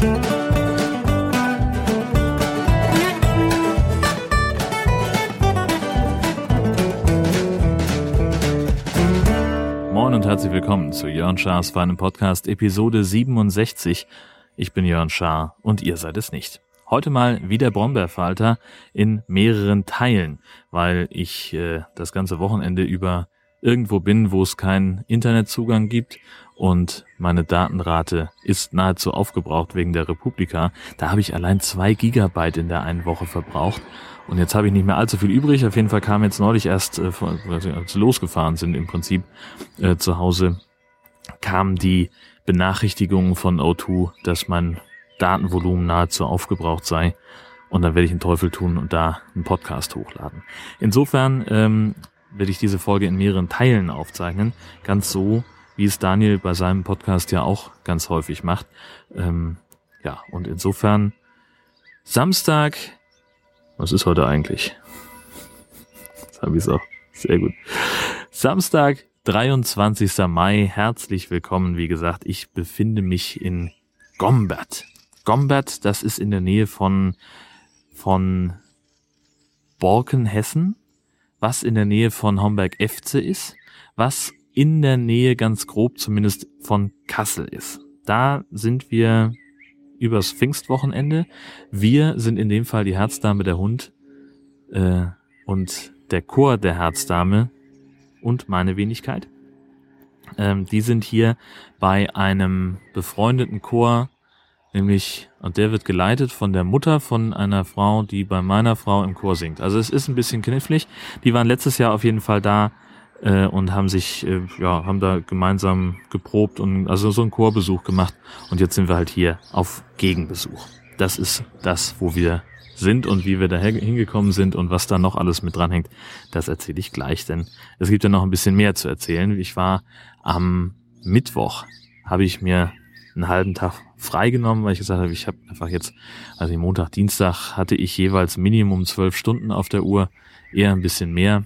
Moin und herzlich willkommen zu Jörn Schars feinem Podcast Episode 67. Ich bin Jörn Schaar und ihr seid es nicht. Heute mal wieder Brombeerfalter in mehreren Teilen, weil ich äh, das ganze Wochenende über irgendwo bin, wo es keinen Internetzugang gibt und meine Datenrate ist nahezu aufgebraucht wegen der Republika. Da habe ich allein zwei Gigabyte in der einen Woche verbraucht und jetzt habe ich nicht mehr allzu viel übrig. Auf jeden Fall kam jetzt neulich erst, äh, als losgefahren sind im Prinzip äh, zu Hause, kam die Benachrichtigung von O2, dass mein Datenvolumen nahezu aufgebraucht sei. Und dann werde ich den Teufel tun und da einen Podcast hochladen. Insofern ähm, werde ich diese Folge in mehreren Teilen aufzeichnen. Ganz so, wie es Daniel bei seinem Podcast ja auch ganz häufig macht. Ähm, ja, und insofern Samstag, was ist heute eigentlich? Das habe ich auch. Sehr gut. Samstag, 23. Mai. Herzlich willkommen. Wie gesagt, ich befinde mich in Gombert. Gombert, das ist in der Nähe von, von Borken, Hessen was in der Nähe von Homberg-Efze ist, was in der Nähe ganz grob zumindest von Kassel ist. Da sind wir übers Pfingstwochenende. Wir sind in dem Fall die Herzdame der Hund äh, und der Chor der Herzdame und meine Wenigkeit. Ähm, die sind hier bei einem befreundeten Chor nämlich, und der wird geleitet von der Mutter von einer Frau, die bei meiner Frau im Chor singt. Also es ist ein bisschen knifflig. Die waren letztes Jahr auf jeden Fall da äh, und haben sich, äh, ja, haben da gemeinsam geprobt und also so einen Chorbesuch gemacht. Und jetzt sind wir halt hier auf Gegenbesuch. Das ist das, wo wir sind und wie wir da hingekommen sind und was da noch alles mit dranhängt, das erzähle ich gleich, denn es gibt ja noch ein bisschen mehr zu erzählen. Ich war am Mittwoch, habe ich mir einen halben Tag freigenommen, weil ich gesagt habe, ich habe einfach jetzt, also Montag, Dienstag hatte ich jeweils Minimum zwölf Stunden auf der Uhr, eher ein bisschen mehr.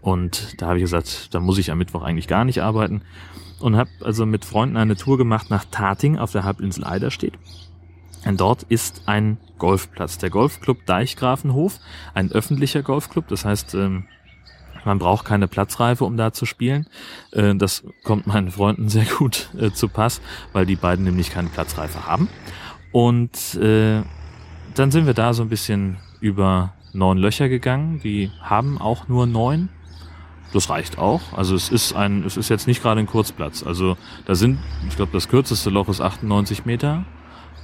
Und da habe ich gesagt, da muss ich am Mittwoch eigentlich gar nicht arbeiten. Und habe also mit Freunden eine Tour gemacht nach Tating auf der Halbinsel Eiderstedt. Und dort ist ein Golfplatz, der Golfclub Deichgrafenhof, ein öffentlicher Golfclub. Das heißt, ähm, man braucht keine Platzreife, um da zu spielen. Äh, das kommt meinen Freunden sehr gut äh, zu Pass, weil die beiden nämlich keine Platzreife haben. Und äh, dann sind wir da so ein bisschen über neun Löcher gegangen. Die haben auch nur neun. Das reicht auch. Also es ist ein, es ist jetzt nicht gerade ein Kurzplatz. Also da sind, ich glaube, das kürzeste Loch ist 98 Meter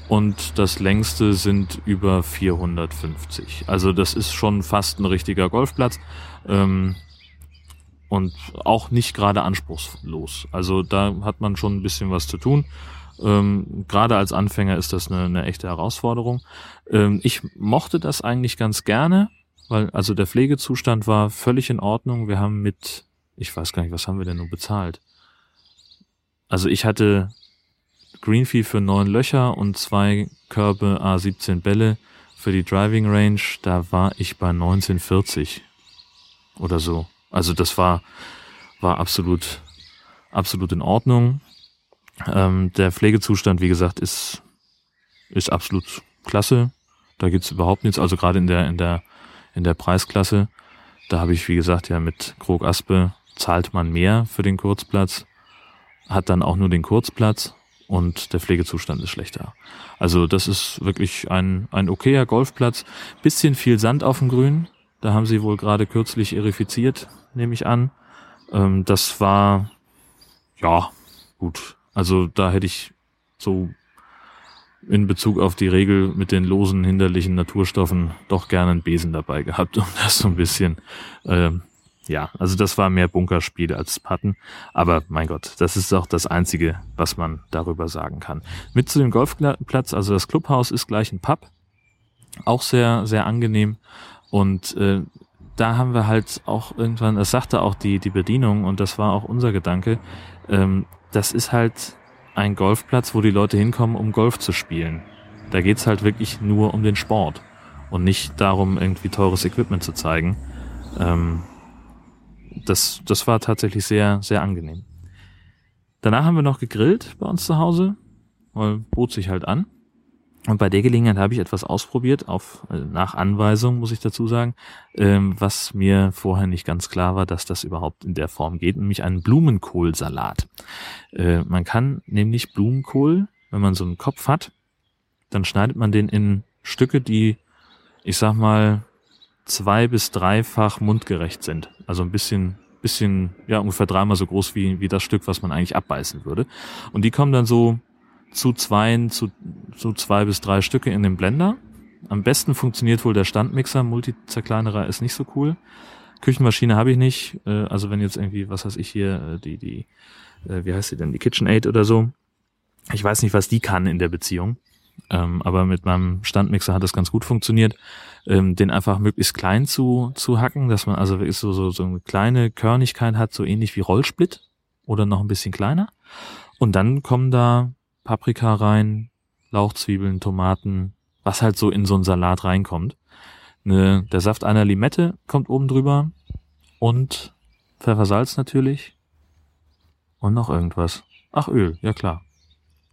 und das längste sind über 450. Also das ist schon fast ein richtiger Golfplatz. Ähm, und auch nicht gerade anspruchslos. Also da hat man schon ein bisschen was zu tun. Ähm, gerade als Anfänger ist das eine, eine echte Herausforderung. Ähm, ich mochte das eigentlich ganz gerne, weil also der Pflegezustand war völlig in Ordnung. Wir haben mit, ich weiß gar nicht, was haben wir denn nun bezahlt? Also ich hatte Greenfee für neun Löcher und zwei Körbe A17 Bälle für die Driving Range. Da war ich bei 1940 oder so. Also das war, war absolut, absolut in Ordnung. Ähm, der Pflegezustand, wie gesagt, ist, ist absolut klasse. Da gibt's überhaupt nichts. Also gerade in der, in der, in der Preisklasse, da habe ich, wie gesagt, ja mit Krog Aspe zahlt man mehr für den Kurzplatz, hat dann auch nur den Kurzplatz und der Pflegezustand ist schlechter. Also das ist wirklich ein, ein okayer Golfplatz. Bisschen viel Sand auf dem Grün. Da haben sie wohl gerade kürzlich erifiziert, nehme ich an. Ähm, das war, ja, gut. Also da hätte ich so in Bezug auf die Regel mit den losen hinderlichen Naturstoffen doch gerne einen Besen dabei gehabt, um das so ein bisschen, ähm, ja, also das war mehr Bunkerspiel als Patten. Aber mein Gott, das ist auch das Einzige, was man darüber sagen kann. Mit zu dem Golfplatz, also das Clubhaus ist gleich ein Pub. Auch sehr, sehr angenehm. Und äh, da haben wir halt auch irgendwann, das sagte auch die, die Bedienung und das war auch unser Gedanke, ähm, das ist halt ein Golfplatz, wo die Leute hinkommen, um Golf zu spielen. Da geht's halt wirklich nur um den Sport und nicht darum, irgendwie teures Equipment zu zeigen. Ähm, das, das war tatsächlich sehr, sehr angenehm. Danach haben wir noch gegrillt bei uns zu Hause, weil bot sich halt an. Und bei der Gelegenheit habe ich etwas ausprobiert, auf, äh, nach Anweisung, muss ich dazu sagen, ähm, was mir vorher nicht ganz klar war, dass das überhaupt in der Form geht, nämlich einen Blumenkohlsalat. Äh, man kann nämlich Blumenkohl, wenn man so einen Kopf hat, dann schneidet man den in Stücke, die, ich sag mal, zwei bis dreifach mundgerecht sind. Also ein bisschen, bisschen, ja, ungefähr dreimal so groß wie, wie das Stück, was man eigentlich abbeißen würde. Und die kommen dann so zu zwei, zu, zu zwei bis drei Stücke in den Blender. Am besten funktioniert wohl der Standmixer. Multizerkleinerer ist nicht so cool. Küchenmaschine habe ich nicht. Äh, also wenn jetzt irgendwie, was weiß ich hier, äh, die, die, äh, wie heißt sie denn, die KitchenAid oder so. Ich weiß nicht, was die kann in der Beziehung. Ähm, aber mit meinem Standmixer hat das ganz gut funktioniert, ähm, den einfach möglichst klein zu, zu hacken, dass man also so, so, so eine kleine Körnigkeit hat, so ähnlich wie Rollsplit oder noch ein bisschen kleiner. Und dann kommen da Paprika rein, Lauchzwiebeln, Tomaten, was halt so in so einen Salat reinkommt. Ne, der Saft einer Limette kommt oben drüber und Pfeffersalz natürlich und noch irgendwas. Ach, Öl, ja klar.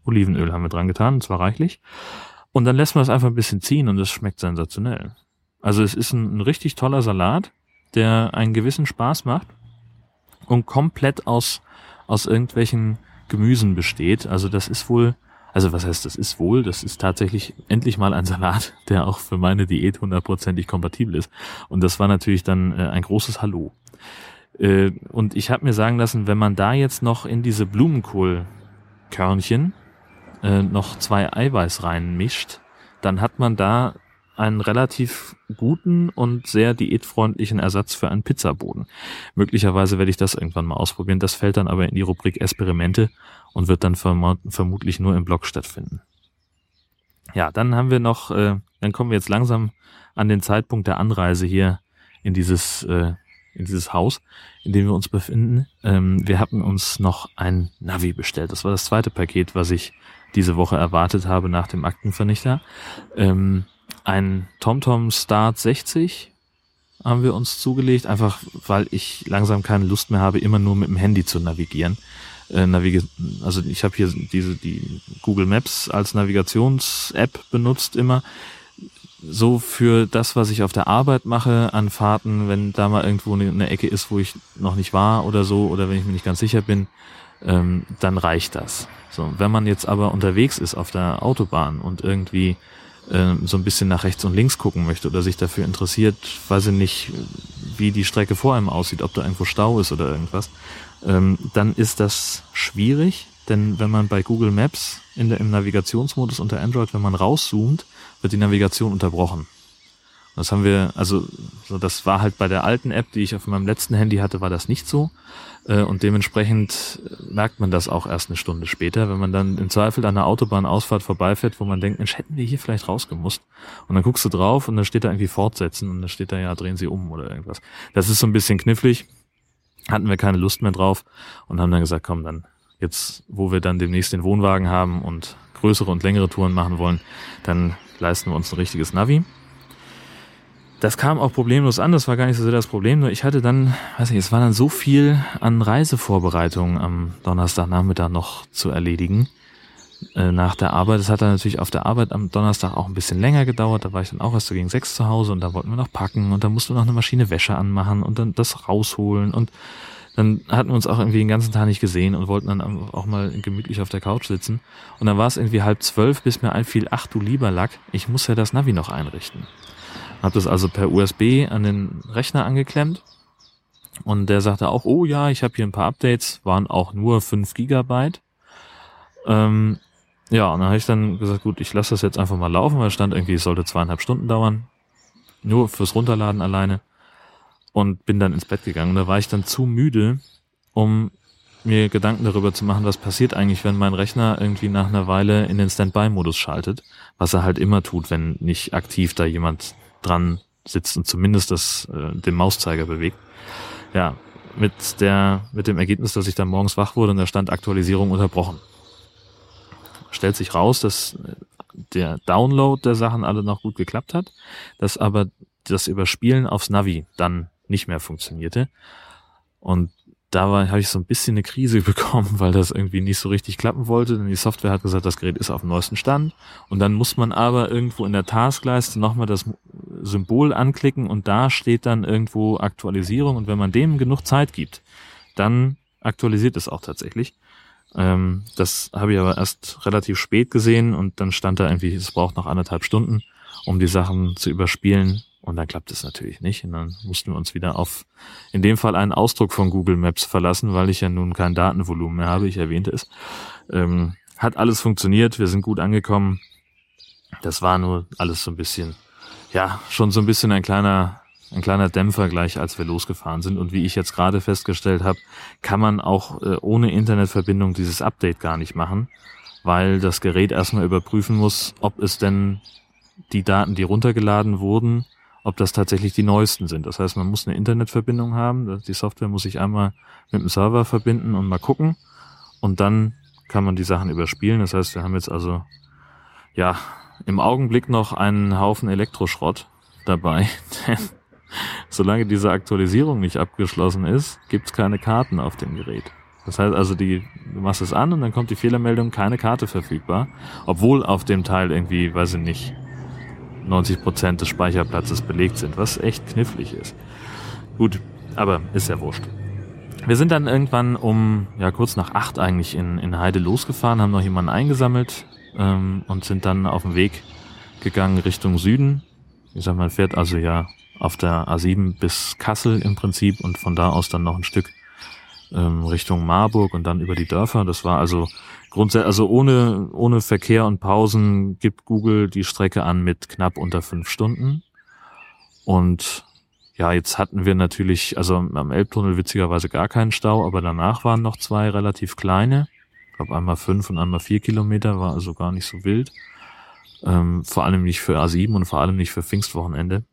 Olivenöl haben wir dran getan, und zwar reichlich. Und dann lässt man es einfach ein bisschen ziehen und es schmeckt sensationell. Also es ist ein, ein richtig toller Salat, der einen gewissen Spaß macht und komplett aus, aus irgendwelchen Gemüsen besteht. Also das ist wohl, also was heißt das ist wohl, das ist tatsächlich endlich mal ein Salat, der auch für meine Diät hundertprozentig kompatibel ist. Und das war natürlich dann äh, ein großes Hallo. Äh, und ich habe mir sagen lassen, wenn man da jetzt noch in diese Blumenkohlkörnchen äh, noch zwei Eiweiß reinmischt, dann hat man da einen relativ guten und sehr diätfreundlichen Ersatz für einen Pizzaboden. Möglicherweise werde ich das irgendwann mal ausprobieren. Das fällt dann aber in die Rubrik Experimente und wird dann verm vermutlich nur im Blog stattfinden. Ja, dann haben wir noch, äh, dann kommen wir jetzt langsam an den Zeitpunkt der Anreise hier in dieses äh, in dieses Haus, in dem wir uns befinden. Ähm, wir hatten uns noch ein Navi bestellt. Das war das zweite Paket, was ich diese Woche erwartet habe nach dem Aktenvernichter. Ähm, ein TomTom Start 60 haben wir uns zugelegt, einfach weil ich langsam keine Lust mehr habe, immer nur mit dem Handy zu navigieren. Äh, Navig also ich habe hier diese die Google Maps als Navigations-App benutzt immer. So für das, was ich auf der Arbeit mache an Fahrten, wenn da mal irgendwo eine, eine Ecke ist, wo ich noch nicht war oder so, oder wenn ich mir nicht ganz sicher bin, ähm, dann reicht das. So, wenn man jetzt aber unterwegs ist auf der Autobahn und irgendwie äh, so ein bisschen nach rechts und links gucken möchte oder sich dafür interessiert, weiß ich nicht, wie die Strecke vor einem aussieht, ob da irgendwo Stau ist oder irgendwas, ähm, dann ist das schwierig, denn wenn man bei Google Maps in der, im Navigationsmodus unter Android, wenn man rauszoomt, wird die Navigation unterbrochen. Das haben wir, also so das war halt bei der alten App, die ich auf meinem letzten Handy hatte, war das nicht so. Äh, und dementsprechend merkt man das auch erst eine Stunde später, wenn man dann im Zweifel an einer Autobahnausfahrt vorbeifährt, wo man denkt, Mensch, hätten wir hier vielleicht rausgemusst. Und dann guckst du drauf und dann steht da irgendwie fortsetzen und dann steht da ja, drehen Sie um oder irgendwas. Das ist so ein bisschen knifflig. Hatten wir keine Lust mehr drauf und haben dann gesagt, komm, dann jetzt, wo wir dann demnächst den Wohnwagen haben und größere und längere Touren machen wollen, dann leisten wir uns ein richtiges Navi. Das kam auch problemlos an, das war gar nicht so sehr das Problem, nur ich hatte dann, weiß nicht, es war dann so viel an Reisevorbereitungen am Donnerstagnachmittag noch zu erledigen äh, nach der Arbeit. Das hat dann natürlich auf der Arbeit am Donnerstag auch ein bisschen länger gedauert, da war ich dann auch erst so gegen sechs zu Hause und da wollten wir noch packen und dann mussten wir noch eine Maschine Wäsche anmachen und dann das rausholen und dann hatten wir uns auch irgendwie den ganzen Tag nicht gesehen und wollten dann auch mal gemütlich auf der Couch sitzen. Und dann war es irgendwie halb zwölf, bis mir einfiel, ach du lieber Lack, ich muss ja das Navi noch einrichten. Hab das also per USB an den Rechner angeklemmt. Und der sagte auch, oh ja, ich habe hier ein paar Updates, waren auch nur 5 Gigabyte. Ähm, ja, und dann habe ich dann gesagt, gut, ich lasse das jetzt einfach mal laufen, weil es stand irgendwie, es sollte zweieinhalb Stunden dauern. Nur fürs Runterladen alleine. Und bin dann ins Bett gegangen. Und da war ich dann zu müde, um mir Gedanken darüber zu machen, was passiert eigentlich, wenn mein Rechner irgendwie nach einer Weile in den Standby-Modus schaltet, was er halt immer tut, wenn nicht aktiv da jemand dran sitzt und zumindest das, äh, den Mauszeiger bewegt. Ja, mit der, mit dem Ergebnis, dass ich dann morgens wach wurde und da stand Aktualisierung unterbrochen. Stellt sich raus, dass der Download der Sachen alle noch gut geklappt hat, dass aber das Überspielen aufs Navi dann nicht mehr funktionierte. Und da habe ich so ein bisschen eine Krise bekommen, weil das irgendwie nicht so richtig klappen wollte. Denn die Software hat gesagt, das Gerät ist auf dem neuesten Stand. Und dann muss man aber irgendwo in der Taskleiste nochmal das Symbol anklicken und da steht dann irgendwo Aktualisierung. Und wenn man dem genug Zeit gibt, dann aktualisiert es auch tatsächlich. Ähm, das habe ich aber erst relativ spät gesehen und dann stand da irgendwie, es braucht noch anderthalb Stunden, um die Sachen zu überspielen. Und dann klappt es natürlich nicht. Und dann mussten wir uns wieder auf, in dem Fall einen Ausdruck von Google Maps verlassen, weil ich ja nun kein Datenvolumen mehr habe. Ich erwähnte es. Ähm, hat alles funktioniert. Wir sind gut angekommen. Das war nur alles so ein bisschen, ja, schon so ein bisschen ein kleiner, ein kleiner Dämpfer gleich, als wir losgefahren sind. Und wie ich jetzt gerade festgestellt habe, kann man auch äh, ohne Internetverbindung dieses Update gar nicht machen, weil das Gerät erstmal überprüfen muss, ob es denn die Daten, die runtergeladen wurden, ob das tatsächlich die neuesten sind. Das heißt, man muss eine Internetverbindung haben. Die Software muss sich einmal mit dem Server verbinden und mal gucken. Und dann kann man die Sachen überspielen. Das heißt, wir haben jetzt also, ja, im Augenblick noch einen Haufen Elektroschrott dabei. Denn solange diese Aktualisierung nicht abgeschlossen ist, gibt's keine Karten auf dem Gerät. Das heißt also, die, du machst es an und dann kommt die Fehlermeldung, keine Karte verfügbar. Obwohl auf dem Teil irgendwie, weiß ich nicht, 90 Prozent des Speicherplatzes belegt sind, was echt knifflig ist. Gut, aber ist ja wurscht. Wir sind dann irgendwann um, ja, kurz nach acht eigentlich in, in Heide losgefahren, haben noch jemanden eingesammelt ähm, und sind dann auf den Weg gegangen Richtung Süden. Ich sag mal, fährt also ja auf der A7 bis Kassel im Prinzip und von da aus dann noch ein Stück ähm, Richtung Marburg und dann über die Dörfer. Das war also grundsätzlich, also ohne, ohne Verkehr und Pausen gibt Google die Strecke an mit knapp unter fünf Stunden. Und ja, jetzt hatten wir natürlich, also am Elbtunnel witzigerweise gar keinen Stau, aber danach waren noch zwei relativ kleine. Ich glaube einmal fünf und einmal vier Kilometer, war also gar nicht so wild. Ähm, vor allem nicht für A7 und vor allem nicht für Pfingstwochenende.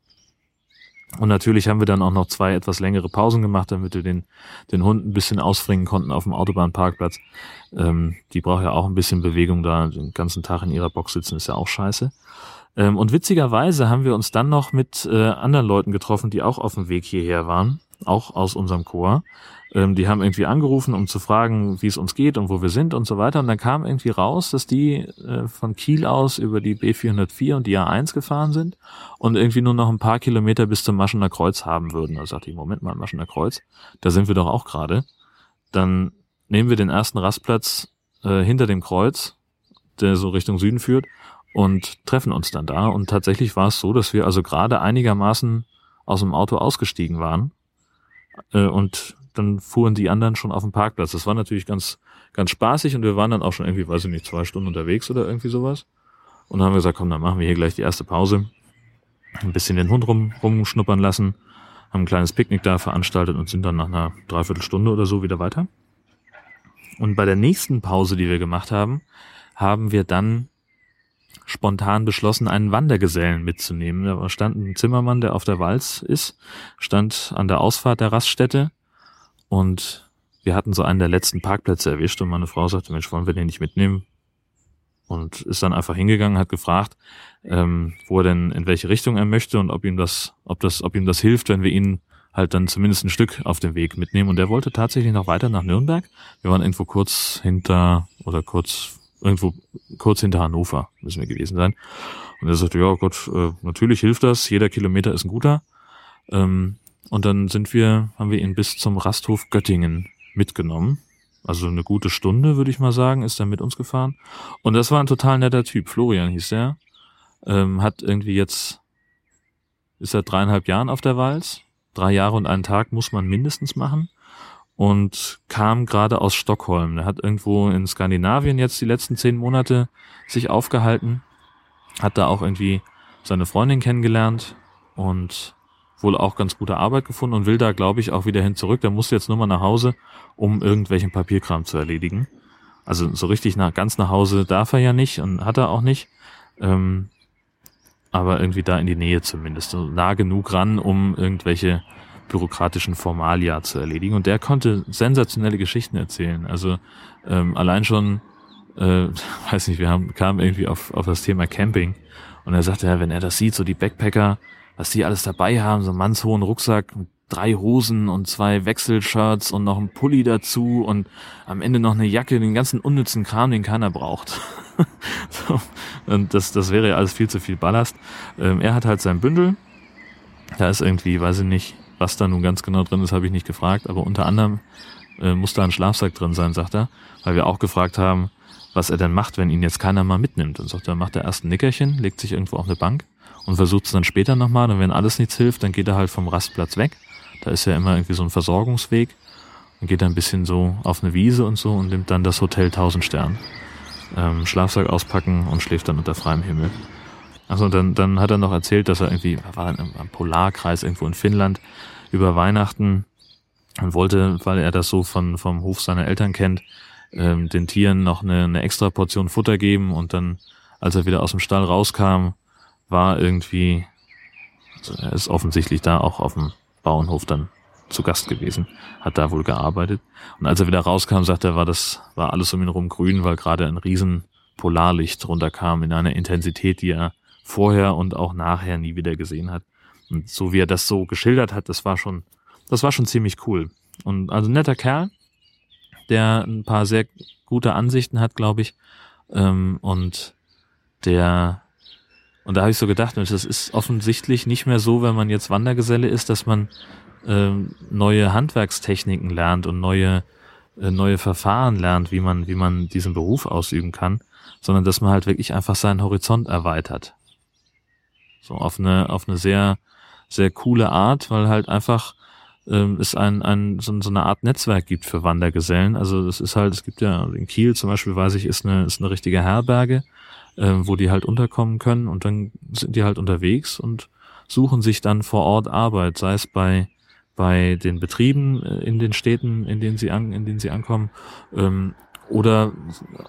Und natürlich haben wir dann auch noch zwei etwas längere Pausen gemacht, damit wir den, den Hund ein bisschen ausfringen konnten auf dem Autobahnparkplatz. Ähm, die braucht ja auch ein bisschen Bewegung da. Den ganzen Tag in ihrer Box sitzen ist ja auch scheiße. Ähm, und witzigerweise haben wir uns dann noch mit äh, anderen Leuten getroffen, die auch auf dem Weg hierher waren, auch aus unserem Chor. Ähm, die haben irgendwie angerufen, um zu fragen, wie es uns geht und wo wir sind und so weiter. Und dann kam irgendwie raus, dass die äh, von Kiel aus über die B404 und die A1 gefahren sind und irgendwie nur noch ein paar Kilometer bis zum Maschener Kreuz haben würden. Da sagte ich, Moment mal, Maschener Kreuz, da sind wir doch auch gerade. Dann nehmen wir den ersten Rastplatz äh, hinter dem Kreuz, der so Richtung Süden führt und treffen uns dann da. Und tatsächlich war es so, dass wir also gerade einigermaßen aus dem Auto ausgestiegen waren äh, und dann fuhren die anderen schon auf dem Parkplatz. Das war natürlich ganz, ganz spaßig und wir waren dann auch schon irgendwie, weiß ich nicht, zwei Stunden unterwegs oder irgendwie sowas. Und dann haben wir gesagt, komm, dann machen wir hier gleich die erste Pause. Ein bisschen den Hund rum, rumschnuppern lassen, haben ein kleines Picknick da veranstaltet und sind dann nach einer Dreiviertelstunde oder so wieder weiter. Und bei der nächsten Pause, die wir gemacht haben, haben wir dann spontan beschlossen, einen Wandergesellen mitzunehmen. Da stand ein Zimmermann, der auf der Walz ist, stand an der Ausfahrt der Raststätte und wir hatten so einen der letzten Parkplätze erwischt und meine Frau sagte, Mensch, wollen wir den nicht mitnehmen? Und ist dann einfach hingegangen, hat gefragt, ähm, wo er denn, in welche Richtung er möchte und ob ihm das, ob das, ob ihm das hilft, wenn wir ihn halt dann zumindest ein Stück auf dem Weg mitnehmen. Und er wollte tatsächlich noch weiter nach Nürnberg. Wir waren irgendwo kurz hinter oder kurz irgendwo kurz hinter Hannover müssen wir gewesen sein. Und er sagte, ja Gott, äh, natürlich hilft das. Jeder Kilometer ist ein guter. Ähm, und dann sind wir, haben wir ihn bis zum Rasthof Göttingen mitgenommen. Also eine gute Stunde, würde ich mal sagen, ist er mit uns gefahren. Und das war ein total netter Typ. Florian hieß er. Ähm, hat irgendwie jetzt, ist seit dreieinhalb Jahren auf der Walz. Drei Jahre und einen Tag muss man mindestens machen. Und kam gerade aus Stockholm. Er hat irgendwo in Skandinavien jetzt die letzten zehn Monate sich aufgehalten. Hat da auch irgendwie seine Freundin kennengelernt und wohl auch ganz gute Arbeit gefunden und will da, glaube ich, auch wieder hin zurück. Der muss jetzt nur mal nach Hause, um irgendwelchen Papierkram zu erledigen. Also so richtig nach, ganz nach Hause darf er ja nicht und hat er auch nicht. Ähm, aber irgendwie da in die Nähe zumindest. So nah genug ran, um irgendwelche bürokratischen Formalia zu erledigen. Und der konnte sensationelle Geschichten erzählen. Also ähm, allein schon, äh, weiß nicht, wir haben, kamen irgendwie auf, auf das Thema Camping. Und er sagte, ja, wenn er das sieht, so die Backpacker, was die alles dabei haben, so einen mannshohen Rucksack, drei Hosen und zwei Wechselshirts und noch ein Pulli dazu und am Ende noch eine Jacke, den ganzen unnützen Kram, den keiner braucht. so, und das, das wäre ja alles viel zu viel Ballast. Ähm, er hat halt sein Bündel. Da ist irgendwie, weiß ich nicht, was da nun ganz genau drin ist, habe ich nicht gefragt, aber unter anderem äh, muss da ein Schlafsack drin sein, sagt er, weil wir auch gefragt haben, was er denn macht, wenn ihn jetzt keiner mal mitnimmt. Und sagt er, macht er erst ein Nickerchen, legt sich irgendwo auf eine Bank und versucht es dann später nochmal. Und wenn alles nichts hilft, dann geht er halt vom Rastplatz weg. Da ist ja immer irgendwie so ein Versorgungsweg. Und geht dann ein bisschen so auf eine Wiese und so und nimmt dann das Hotel Tausendstern. Ähm, Schlafsack auspacken und schläft dann unter freiem Himmel. Also dann, dann hat er noch erzählt, dass er irgendwie, war am Polarkreis irgendwo in Finnland über Weihnachten und wollte, weil er das so von, vom Hof seiner Eltern kennt, ähm, den Tieren noch eine, eine extra Portion Futter geben und dann, als er wieder aus dem Stall rauskam, war irgendwie, also er ist offensichtlich da auch auf dem Bauernhof dann zu Gast gewesen, hat da wohl gearbeitet. Und als er wieder rauskam, sagte er, war das, war alles um ihn rum grün, weil gerade ein riesen Polarlicht runterkam in einer Intensität, die er vorher und auch nachher nie wieder gesehen hat. Und so wie er das so geschildert hat, das war schon, das war schon ziemlich cool. Und also netter Kerl, der ein paar sehr gute Ansichten hat, glaube ich. Ähm, und der, und da habe ich so gedacht, das ist offensichtlich nicht mehr so, wenn man jetzt Wandergeselle ist, dass man ähm, neue Handwerkstechniken lernt und neue, äh, neue Verfahren lernt, wie man, wie man diesen Beruf ausüben kann, sondern dass man halt wirklich einfach seinen Horizont erweitert. So auf eine, auf eine sehr, sehr coole Art, weil halt einfach ähm, es ein, ein, so, so eine Art Netzwerk gibt für Wandergesellen. Also es ist halt, es gibt ja in Kiel zum Beispiel, weiß ich, ist eine, ist eine richtige Herberge, äh, wo die halt unterkommen können und dann sind die halt unterwegs und suchen sich dann vor Ort Arbeit, sei es bei bei den Betrieben äh, in den Städten, in denen sie an, in denen sie ankommen, ähm, oder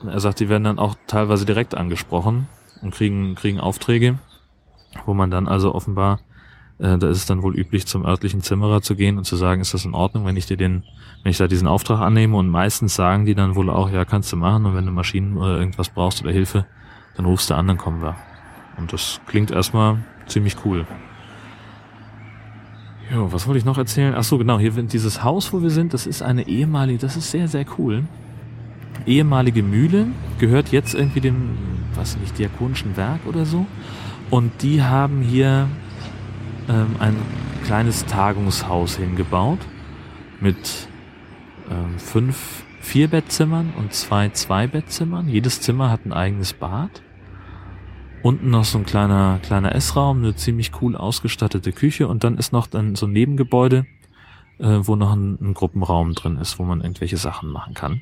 er sagt, die werden dann auch teilweise direkt angesprochen und kriegen kriegen Aufträge, wo man dann also offenbar äh, da ist es dann wohl üblich, zum örtlichen Zimmerer zu gehen und zu sagen, ist das in Ordnung, wenn ich dir den, wenn ich da diesen Auftrag annehme und meistens sagen die dann wohl auch, ja, kannst du machen und wenn du Maschinen oder irgendwas brauchst oder Hilfe, dann rufst du an, dann kommen wir. Und das klingt erstmal ziemlich cool. Jo, was wollte ich noch erzählen? Ach so, genau, hier dieses Haus, wo wir sind, das ist eine ehemalige, das ist sehr, sehr cool. Ehemalige Mühle, gehört jetzt irgendwie dem, was nicht, diakonischen Werk oder so. Und die haben hier ähm, ein kleines Tagungshaus hingebaut mit ähm, fünf Vierbettzimmern und zwei Zweibettzimmern. Jedes Zimmer hat ein eigenes Bad. Unten noch so ein kleiner, kleiner Essraum, eine ziemlich cool ausgestattete Küche und dann ist noch dann so ein Nebengebäude, äh, wo noch ein, ein Gruppenraum drin ist, wo man irgendwelche Sachen machen kann.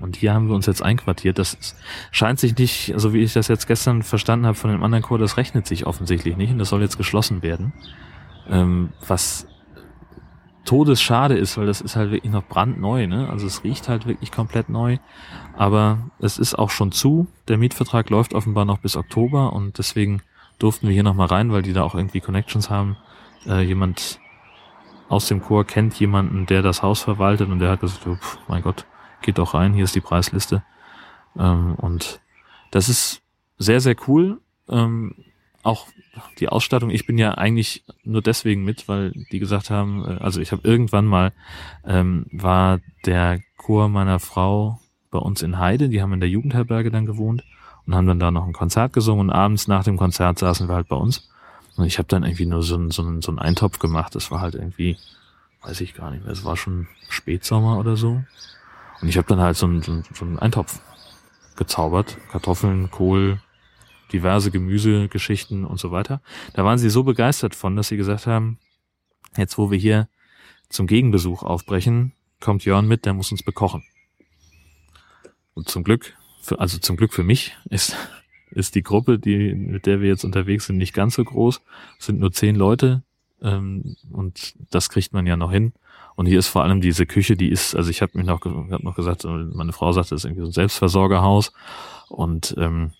Und hier haben wir uns jetzt einquartiert. Das scheint sich nicht, so wie ich das jetzt gestern verstanden habe von dem anderen Chor, das rechnet sich offensichtlich nicht und das soll jetzt geschlossen werden. Ähm, was todesschade ist, weil das ist halt wirklich noch brandneu, ne? Also es riecht halt wirklich komplett neu. Aber es ist auch schon zu. Der Mietvertrag läuft offenbar noch bis Oktober und deswegen durften wir hier nochmal rein, weil die da auch irgendwie Connections haben. Äh, jemand aus dem Chor kennt jemanden, der das Haus verwaltet und der hat gesagt, oh, mein Gott, geht doch rein, hier ist die Preisliste. Ähm, und das ist sehr, sehr cool. Ähm, auch die Ausstattung, ich bin ja eigentlich nur deswegen mit, weil die gesagt haben, äh, also ich habe irgendwann mal, ähm, war der Chor meiner Frau bei uns in Heide, die haben in der Jugendherberge dann gewohnt und haben dann da noch ein Konzert gesungen und abends nach dem Konzert saßen wir halt bei uns. Und ich habe dann irgendwie nur so einen so einen, so einen Eintopf gemacht. Das war halt irgendwie, weiß ich gar nicht mehr, es war schon Spätsommer oder so. Und ich habe dann halt so einen, so, einen, Eintopf gezaubert. Kartoffeln, Kohl, diverse Gemüsegeschichten und so weiter. Da waren sie so begeistert von, dass sie gesagt haben, jetzt wo wir hier zum Gegenbesuch aufbrechen, kommt Jörn mit, der muss uns bekochen. Und zum Glück, für, also zum Glück für mich ist, ist die Gruppe, die, mit der wir jetzt unterwegs sind, nicht ganz so groß. Es sind nur zehn Leute ähm, und das kriegt man ja noch hin. Und hier ist vor allem diese Küche, die ist, also ich habe mich noch, hab noch gesagt, meine Frau sagte, das ist irgendwie so ein Selbstversorgerhaus. Und ähm,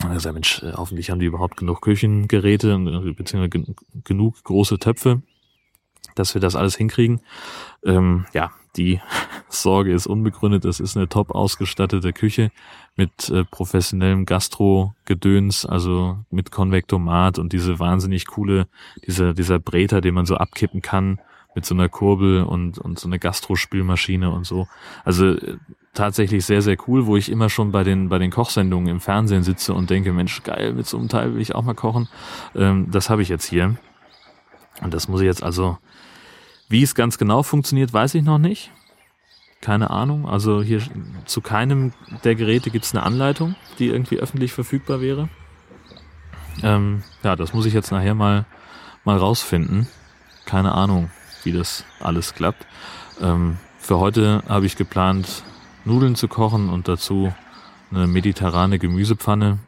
also Mensch, äh, hoffentlich haben die überhaupt genug Küchengeräte, beziehungsweise genug große Töpfe, dass wir das alles hinkriegen. Ähm, ja, die Sorge ist unbegründet. Das ist eine top ausgestattete Küche mit äh, professionellem Gastro-Gedöns, also mit Konvektomat und diese wahnsinnig coole, dieser, dieser Breter, den man so abkippen kann mit so einer Kurbel und, und so eine Gastrospülmaschine und so. Also äh, tatsächlich sehr, sehr cool, wo ich immer schon bei den, bei den Kochsendungen im Fernsehen sitze und denke, Mensch, geil, mit so einem Teil will ich auch mal kochen. Ähm, das habe ich jetzt hier. Und das muss ich jetzt also, wie es ganz genau funktioniert, weiß ich noch nicht. Keine Ahnung. Also hier zu keinem der Geräte gibt es eine Anleitung, die irgendwie öffentlich verfügbar wäre. Ähm, ja, das muss ich jetzt nachher mal, mal rausfinden. Keine Ahnung, wie das alles klappt. Ähm, für heute habe ich geplant, Nudeln zu kochen und dazu eine mediterrane Gemüsepfanne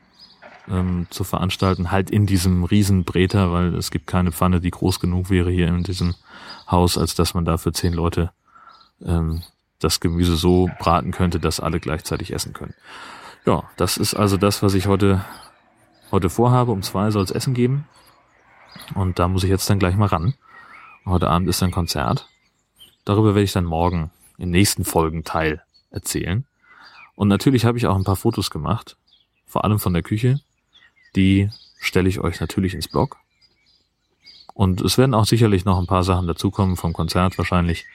ähm, zu veranstalten, halt in diesem Riesenbreter, weil es gibt keine Pfanne, die groß genug wäre hier in diesem Haus, als dass man da für zehn Leute ähm, das Gemüse so braten könnte, dass alle gleichzeitig essen können. Ja, das ist also das, was ich heute, heute vorhabe. Um zwei soll es Essen geben. Und da muss ich jetzt dann gleich mal ran. Heute Abend ist ein Konzert. Darüber werde ich dann morgen im nächsten Folgenteil erzählen. Und natürlich habe ich auch ein paar Fotos gemacht, vor allem von der Küche. Die stelle ich euch natürlich ins Blog. Und es werden auch sicherlich noch ein paar Sachen dazukommen vom Konzert wahrscheinlich.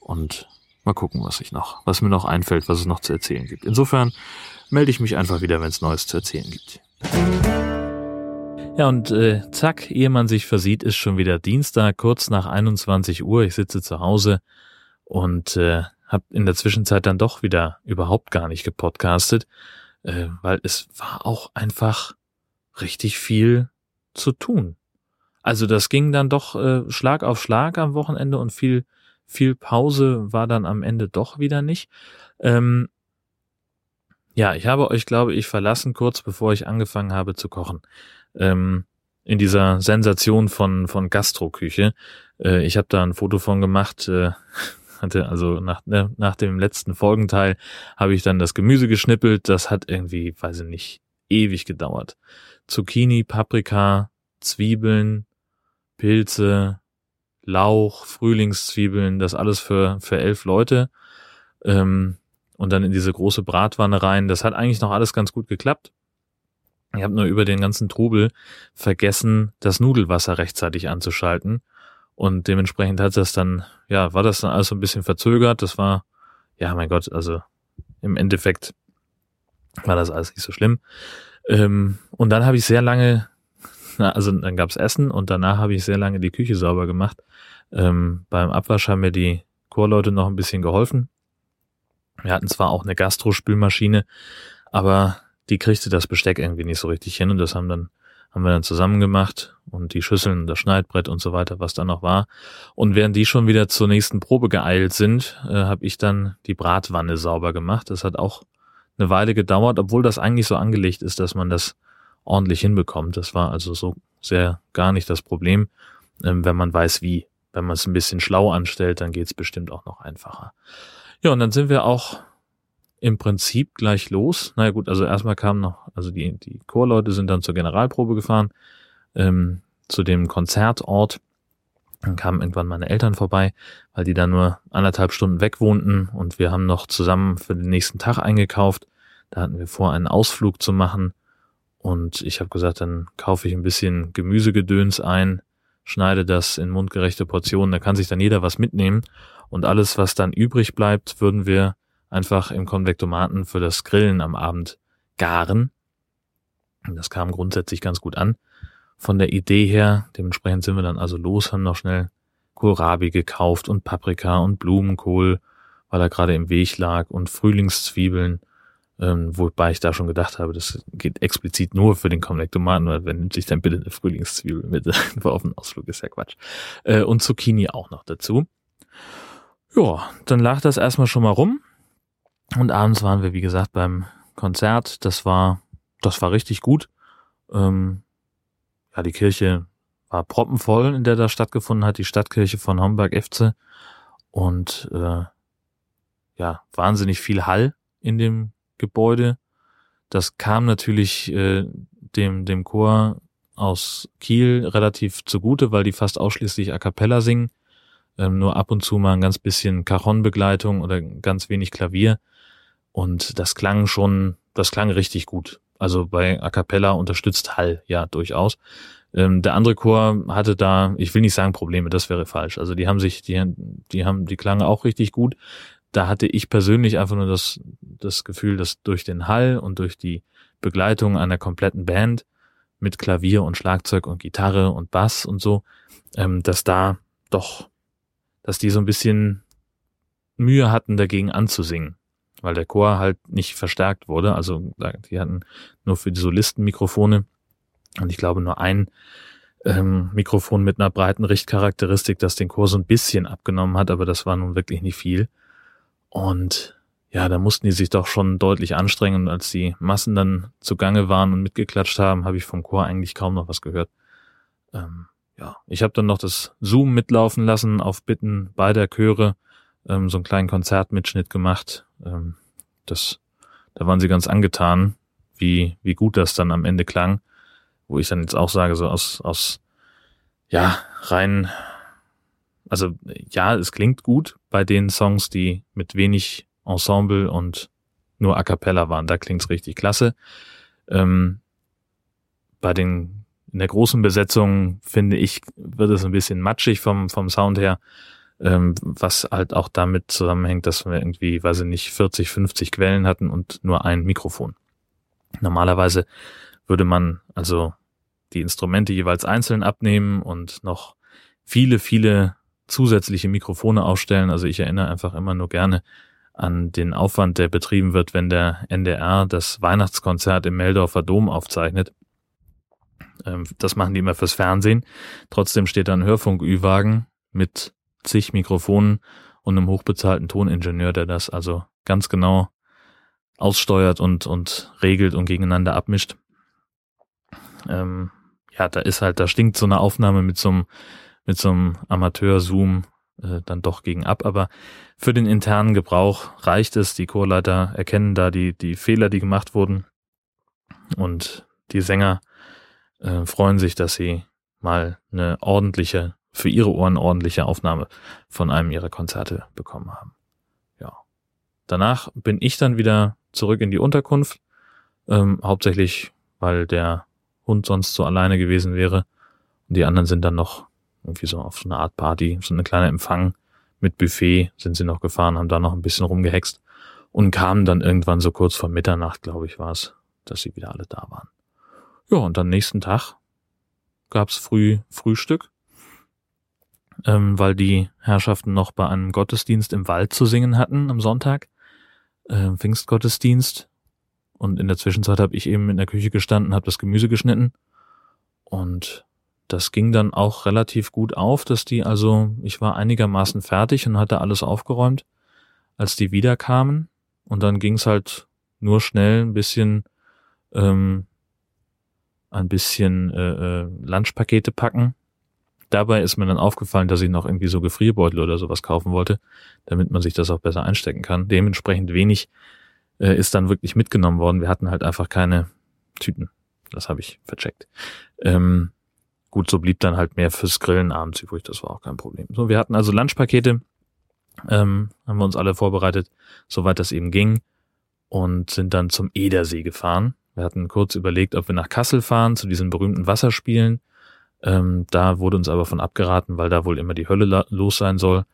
Und mal gucken, was ich noch, was mir noch einfällt, was es noch zu erzählen gibt. Insofern melde ich mich einfach wieder, wenn es Neues zu erzählen gibt. Ja, und äh, zack, ehe man sich versieht, ist schon wieder Dienstag, kurz nach 21 Uhr. Ich sitze zu Hause und äh, habe in der Zwischenzeit dann doch wieder überhaupt gar nicht gepodcastet, äh, weil es war auch einfach richtig viel zu tun. Also das ging dann doch äh, Schlag auf Schlag am Wochenende und viel, viel Pause war dann am Ende doch wieder nicht. Ähm, ja, ich habe euch, glaube ich, verlassen, kurz bevor ich angefangen habe zu kochen. Ähm, in dieser Sensation von, von Gastroküche. Äh, ich habe da ein Foto von gemacht. Äh, hatte also nach, ne, nach dem letzten Folgenteil habe ich dann das Gemüse geschnippelt. Das hat irgendwie, weiß ich nicht, ewig gedauert. Zucchini, Paprika, Zwiebeln, Pilze, Lauch, Frühlingszwiebeln, das alles für, für elf Leute. Ähm, und dann in diese große Bratwanne rein. Das hat eigentlich noch alles ganz gut geklappt. Ich habe nur über den ganzen Trubel vergessen, das Nudelwasser rechtzeitig anzuschalten. Und dementsprechend hat das dann, ja, war das dann alles so ein bisschen verzögert. Das war, ja, mein Gott, also im Endeffekt war das alles nicht so schlimm. Ähm, und dann habe ich sehr lange, also dann gab's Essen und danach habe ich sehr lange die Küche sauber gemacht. Ähm, beim Abwasch haben mir die Chorleute noch ein bisschen geholfen. Wir hatten zwar auch eine Gastrospülmaschine, aber die kriegte das Besteck irgendwie nicht so richtig hin und das haben dann haben wir dann zusammen gemacht und die Schüsseln, das Schneidbrett und so weiter, was da noch war. Und während die schon wieder zur nächsten Probe geeilt sind, äh, habe ich dann die Bratwanne sauber gemacht. Das hat auch eine Weile gedauert, obwohl das eigentlich so angelegt ist, dass man das ordentlich hinbekommt. Das war also so sehr gar nicht das Problem, ähm, wenn man weiß wie. Wenn man es ein bisschen schlau anstellt, dann geht's bestimmt auch noch einfacher. Ja, und dann sind wir auch im Prinzip gleich los. Naja gut, also erstmal kamen noch, also die, die Chorleute sind dann zur Generalprobe gefahren, ähm, zu dem Konzertort. Dann kamen irgendwann meine Eltern vorbei, weil die da nur anderthalb Stunden weg wohnten und wir haben noch zusammen für den nächsten Tag eingekauft. Da hatten wir vor, einen Ausflug zu machen und ich habe gesagt, dann kaufe ich ein bisschen Gemüsegedöns ein, schneide das in mundgerechte Portionen, da kann sich dann jeder was mitnehmen und alles, was dann übrig bleibt, würden wir einfach im Konvektomaten für das Grillen am Abend garen. Das kam grundsätzlich ganz gut an. Von der Idee her, dementsprechend sind wir dann also los, haben noch schnell Kohlrabi gekauft und Paprika und Blumenkohl, weil er gerade im Weg lag und Frühlingszwiebeln, ähm, wobei ich da schon gedacht habe, das geht explizit nur für den Konvektomaten, weil wer nimmt sich dann bitte eine Frühlingszwiebel mit auf den Ausflug, ist ja Quatsch. Äh, und Zucchini auch noch dazu. Ja, dann lag das erstmal schon mal rum. Und abends waren wir, wie gesagt, beim Konzert. Das war, das war richtig gut. Ähm, ja, die Kirche war proppenvoll, in der das stattgefunden hat, die Stadtkirche von Homberg-Efze. Und äh, ja, wahnsinnig viel Hall in dem Gebäude. Das kam natürlich äh, dem, dem Chor aus Kiel relativ zugute, weil die fast ausschließlich a cappella singen. ähm, nur ab und zu mal ein ganz bisschen Cajon-Begleitung oder ganz wenig Klavier. Und das klang schon, das klang richtig gut. Also bei A Cappella unterstützt Hall ja durchaus. Ähm, der andere Chor hatte da, ich will nicht sagen Probleme, das wäre falsch. Also die haben sich, die, die haben, die klangen auch richtig gut. Da hatte ich persönlich einfach nur das, das Gefühl, dass durch den Hall und durch die Begleitung einer kompletten Band mit Klavier und Schlagzeug und Gitarre und Bass und so, ähm, dass da doch, dass die so ein bisschen Mühe hatten, dagegen anzusingen, weil der Chor halt nicht verstärkt wurde. Also die hatten nur für die Solisten Mikrofone und ich glaube nur ein ähm, Mikrofon mit einer breiten Richtcharakteristik, das den Chor so ein bisschen abgenommen hat, aber das war nun wirklich nicht viel. Und ja, da mussten die sich doch schon deutlich anstrengen. Und als die Massen dann zugange waren und mitgeklatscht haben, habe ich vom Chor eigentlich kaum noch was gehört. Ähm, ja, ich habe dann noch das Zoom mitlaufen lassen auf Bitten beider Chöre, ähm, so einen kleinen Konzertmitschnitt gemacht. Ähm, das, da waren sie ganz angetan, wie, wie gut das dann am Ende klang. Wo ich dann jetzt auch sage, so aus, aus, ja, rein, also ja, es klingt gut bei den Songs, die mit wenig Ensemble und nur A cappella waren. Da klingt's richtig klasse. Ähm, bei den in der großen Besetzung finde ich, wird es ein bisschen matschig vom, vom Sound her, ähm, was halt auch damit zusammenhängt, dass wir irgendwie, weiß ich nicht, 40, 50 Quellen hatten und nur ein Mikrofon. Normalerweise würde man also die Instrumente jeweils einzeln abnehmen und noch viele, viele zusätzliche Mikrofone aufstellen. Also ich erinnere einfach immer nur gerne an den Aufwand, der betrieben wird, wenn der NDR das Weihnachtskonzert im Meldorfer Dom aufzeichnet. Ähm, das machen die immer fürs Fernsehen. Trotzdem steht da ein Hörfunk-Ü-Wagen mit zig Mikrofonen und einem hochbezahlten Toningenieur, der das also ganz genau aussteuert und, und regelt und gegeneinander abmischt. Ähm, ja, da ist halt, da stinkt so eine Aufnahme mit so einem, mit so einem Amateur-Zoom äh, dann doch gegen ab. Aber für den internen Gebrauch reicht es. Die Chorleiter erkennen da die, die Fehler, die gemacht wurden. Und die Sänger äh, freuen sich, dass sie mal eine ordentliche, für ihre Ohren ordentliche Aufnahme von einem ihrer Konzerte bekommen haben. Ja. Danach bin ich dann wieder zurück in die Unterkunft, ähm, hauptsächlich, weil der Hund sonst so alleine gewesen wäre. Und die anderen sind dann noch irgendwie so auf so eine Art Party, so eine kleine Empfang mit Buffet sind sie noch gefahren, haben da noch ein bisschen rumgehext und kamen dann irgendwann so kurz vor Mitternacht, glaube ich, war es, dass sie wieder alle da waren. Ja, und am nächsten Tag gab's früh Frühstück, ähm, weil die Herrschaften noch bei einem Gottesdienst im Wald zu singen hatten am Sonntag, äh, Pfingstgottesdienst. Und in der Zwischenzeit habe ich eben in der Küche gestanden, habe das Gemüse geschnitten und das ging dann auch relativ gut auf, dass die also, ich war einigermaßen fertig und hatte alles aufgeräumt, als die wiederkamen. Und dann ging's halt nur schnell ein bisschen, ähm, ein bisschen äh, äh, Lunchpakete packen. Dabei ist mir dann aufgefallen, dass ich noch irgendwie so Gefrierbeutel oder sowas kaufen wollte, damit man sich das auch besser einstecken kann. Dementsprechend wenig äh, ist dann wirklich mitgenommen worden. Wir hatten halt einfach keine Tüten. Das habe ich vercheckt. Ähm, Gut, so blieb dann halt mehr fürs Grillen abends übrig, das war auch kein Problem. So, wir hatten also Lunchpakete, ähm, haben wir uns alle vorbereitet, soweit das eben ging, und sind dann zum Edersee gefahren. Wir hatten kurz überlegt, ob wir nach Kassel fahren, zu diesen berühmten Wasserspielen. Ähm, da wurde uns aber von abgeraten, weil da wohl immer die Hölle los sein soll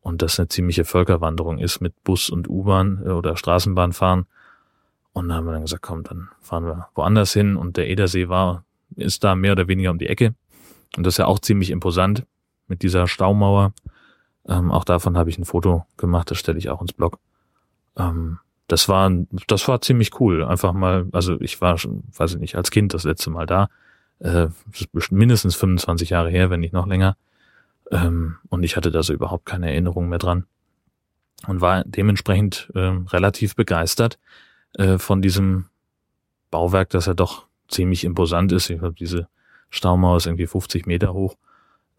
und das eine ziemliche Völkerwanderung ist mit Bus und U-Bahn äh, oder Straßenbahn fahren. Und da haben wir dann gesagt, komm, dann fahren wir woanders hin. Und der Edersee war, ist da mehr oder weniger um die Ecke. Und das ist ja auch ziemlich imposant mit dieser Staumauer. Ähm, auch davon habe ich ein Foto gemacht, das stelle ich auch ins Blog. Ähm, das war, das war ziemlich cool. Einfach mal, also ich war schon, weiß ich nicht, als Kind das letzte Mal da. Äh, das ist mindestens 25 Jahre her, wenn nicht noch länger. Ähm, und ich hatte da so überhaupt keine Erinnerung mehr dran. Und war dementsprechend äh, relativ begeistert äh, von diesem Bauwerk, das ja doch ziemlich imposant ist. Ich habe diese Staumauer ist irgendwie 50 Meter hoch.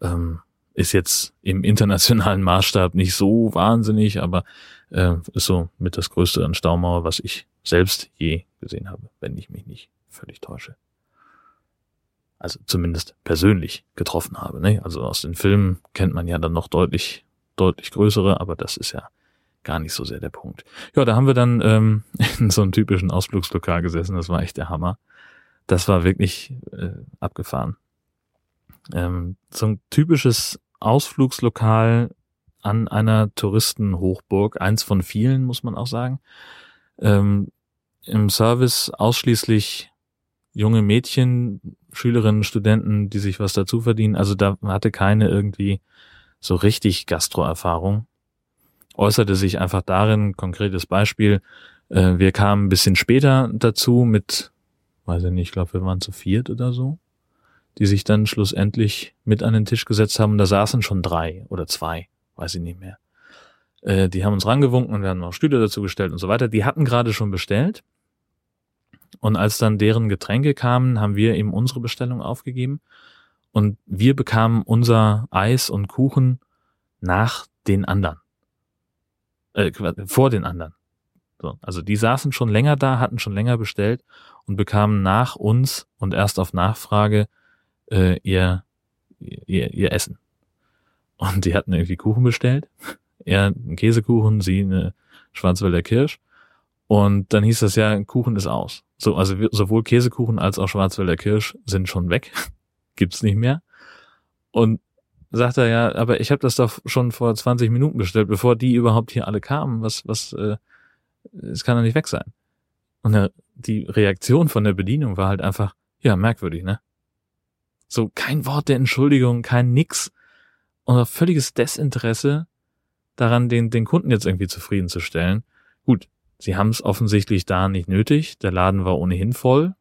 Ähm, ist jetzt im internationalen Maßstab nicht so wahnsinnig, aber äh, ist so mit das Größte an Staumauer, was ich selbst je gesehen habe, wenn ich mich nicht völlig täusche. Also zumindest persönlich getroffen habe. Ne? Also aus den Filmen kennt man ja dann noch deutlich deutlich größere, aber das ist ja gar nicht so sehr der Punkt. Ja, da haben wir dann ähm, in so einem typischen Ausflugslokal gesessen, das war echt der Hammer. Das war wirklich äh, abgefahren. Ähm, so ein typisches Ausflugslokal an einer Touristenhochburg, eins von vielen, muss man auch sagen. Ähm, Im Service ausschließlich junge Mädchen, Schülerinnen, Studenten, die sich was dazu verdienen. Also da hatte keine irgendwie so richtig Gastroerfahrung. Äußerte sich einfach darin, konkretes Beispiel, äh, wir kamen ein bisschen später dazu mit, weiß ich nicht, ich glaube, wir waren zu viert oder so, die sich dann schlussendlich mit an den Tisch gesetzt haben. Da saßen schon drei oder zwei, weiß ich nicht mehr. Äh, die haben uns rangewunken und wir haben noch Stühle dazu gestellt und so weiter. Die hatten gerade schon bestellt und als dann deren Getränke kamen, haben wir eben unsere Bestellung aufgegeben. Und wir bekamen unser Eis und Kuchen nach den anderen. Äh, vor den anderen. So, also die saßen schon länger da, hatten schon länger bestellt und bekamen nach uns und erst auf Nachfrage äh, ihr, ihr, ihr Essen. Und die hatten irgendwie Kuchen bestellt. Er einen Käsekuchen, sie eine Schwarzwälder Kirsch. Und dann hieß das ja, Kuchen ist aus. So, also sowohl Käsekuchen als auch Schwarzwälder Kirsch sind schon weg. Gibt's nicht mehr. Und sagt er ja, aber ich habe das doch schon vor 20 Minuten bestellt, bevor die überhaupt hier alle kamen. Was, was, äh, es kann doch nicht weg sein. Und die Reaktion von der Bedienung war halt einfach, ja, merkwürdig, ne? So kein Wort der Entschuldigung, kein Nix. Und völliges Desinteresse daran, den, den Kunden jetzt irgendwie zufriedenzustellen. Gut, Sie haben es offensichtlich da nicht nötig. Der Laden war ohnehin voll.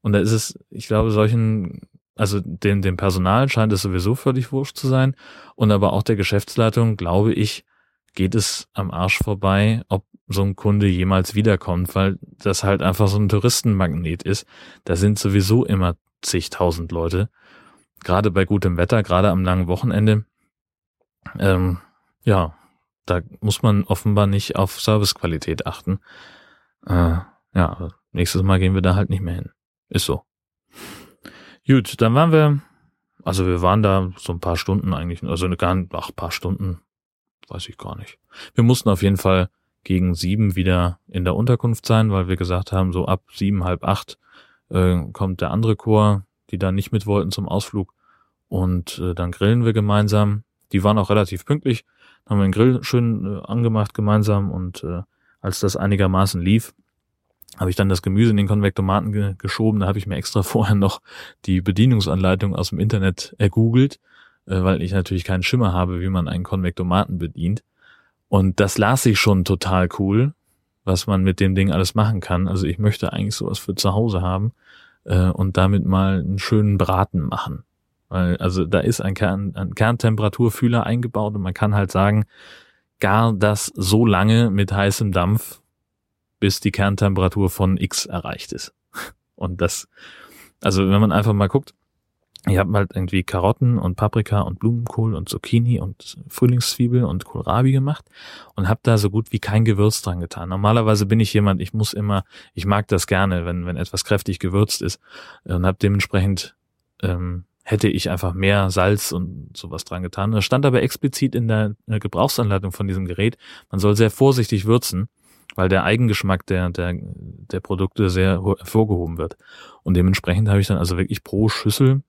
Und da ist es, ich glaube, solchen, also dem, dem Personal scheint es sowieso völlig wurscht zu sein. Und aber auch der Geschäftsleitung, glaube ich, geht es am Arsch vorbei, ob so ein Kunde jemals wiederkommt, weil das halt einfach so ein Touristenmagnet ist. Da sind sowieso immer zigtausend Leute. Gerade bei gutem Wetter, gerade am langen Wochenende. Ähm, ja, da muss man offenbar nicht auf Servicequalität achten. Äh, ja, nächstes Mal gehen wir da halt nicht mehr hin. Ist so. Gut, dann waren wir, also wir waren da so ein paar Stunden eigentlich, also eine gar, ach, paar Stunden, weiß ich gar nicht. Wir mussten auf jeden Fall gegen sieben wieder in der Unterkunft sein, weil wir gesagt haben, so ab sieben, halb acht äh, kommt der andere Chor, die da nicht mit wollten zum Ausflug und äh, dann grillen wir gemeinsam. Die waren auch relativ pünktlich haben wir den Grill schön äh, angemacht gemeinsam und äh, als das einigermaßen lief, habe ich dann das Gemüse in den Konvektomaten ge geschoben. Da habe ich mir extra vorher noch die Bedienungsanleitung aus dem Internet ergoogelt, äh, weil ich natürlich keinen Schimmer habe, wie man einen Konvektomaten bedient. Und das las ich schon total cool, was man mit dem Ding alles machen kann. Also ich möchte eigentlich sowas für zu Hause haben äh, und damit mal einen schönen Braten machen. Also da ist ein, Kern, ein Kerntemperaturfühler eingebaut und man kann halt sagen, gar das so lange mit heißem Dampf, bis die Kerntemperatur von X erreicht ist. Und das, also wenn man einfach mal guckt, ich habe halt irgendwie Karotten und Paprika und Blumenkohl und Zucchini und Frühlingszwiebel und Kohlrabi gemacht und habe da so gut wie kein Gewürz dran getan. Normalerweise bin ich jemand, ich muss immer, ich mag das gerne, wenn wenn etwas kräftig gewürzt ist und habe dementsprechend ähm, hätte ich einfach mehr Salz und sowas dran getan. Das stand aber explizit in der Gebrauchsanleitung von diesem Gerät. Man soll sehr vorsichtig würzen, weil der Eigengeschmack der, der, der Produkte sehr hervorgehoben wird. Und dementsprechend habe ich dann also wirklich pro Schüssel,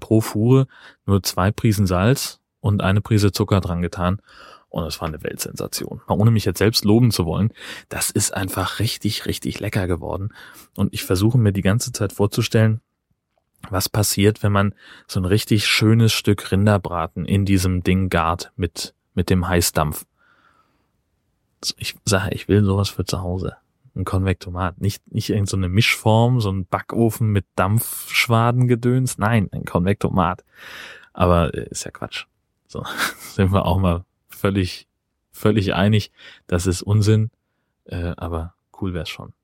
pro Fuhre nur zwei Prisen Salz und eine Prise Zucker dran getan. Und das war eine Weltsensation. Ohne mich jetzt selbst loben zu wollen, das ist einfach richtig, richtig lecker geworden. Und ich versuche mir die ganze Zeit vorzustellen, was passiert, wenn man so ein richtig schönes Stück Rinderbraten in diesem Ding gart mit, mit dem Heißdampf. Ich sage, ich will sowas für zu Hause. Ein Konvektomat. Nicht, nicht irgendeine so Mischform, so ein Backofen mit Dampfschwadengedöns. Nein, ein Konvektomat. Aber äh, ist ja Quatsch. So, sind wir auch mal völlig, völlig einig. Das ist Unsinn. Äh, aber cool wär's schon.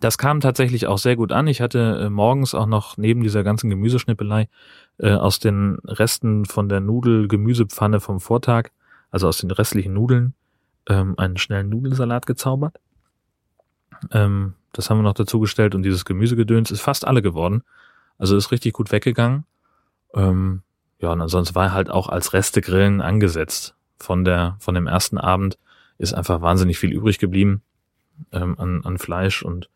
Das kam tatsächlich auch sehr gut an. Ich hatte äh, morgens auch noch neben dieser ganzen Gemüseschnippelei äh, aus den Resten von der Nudel-Gemüsepfanne vom Vortag, also aus den restlichen Nudeln, ähm, einen schnellen Nudelsalat gezaubert. Ähm, das haben wir noch dazugestellt und dieses Gemüsegedöns ist fast alle geworden. Also ist richtig gut weggegangen. Ähm, ja, und ansonsten war halt auch als Restegrillen angesetzt. Von der, von dem ersten Abend ist einfach wahnsinnig viel übrig geblieben ähm, an, an Fleisch und,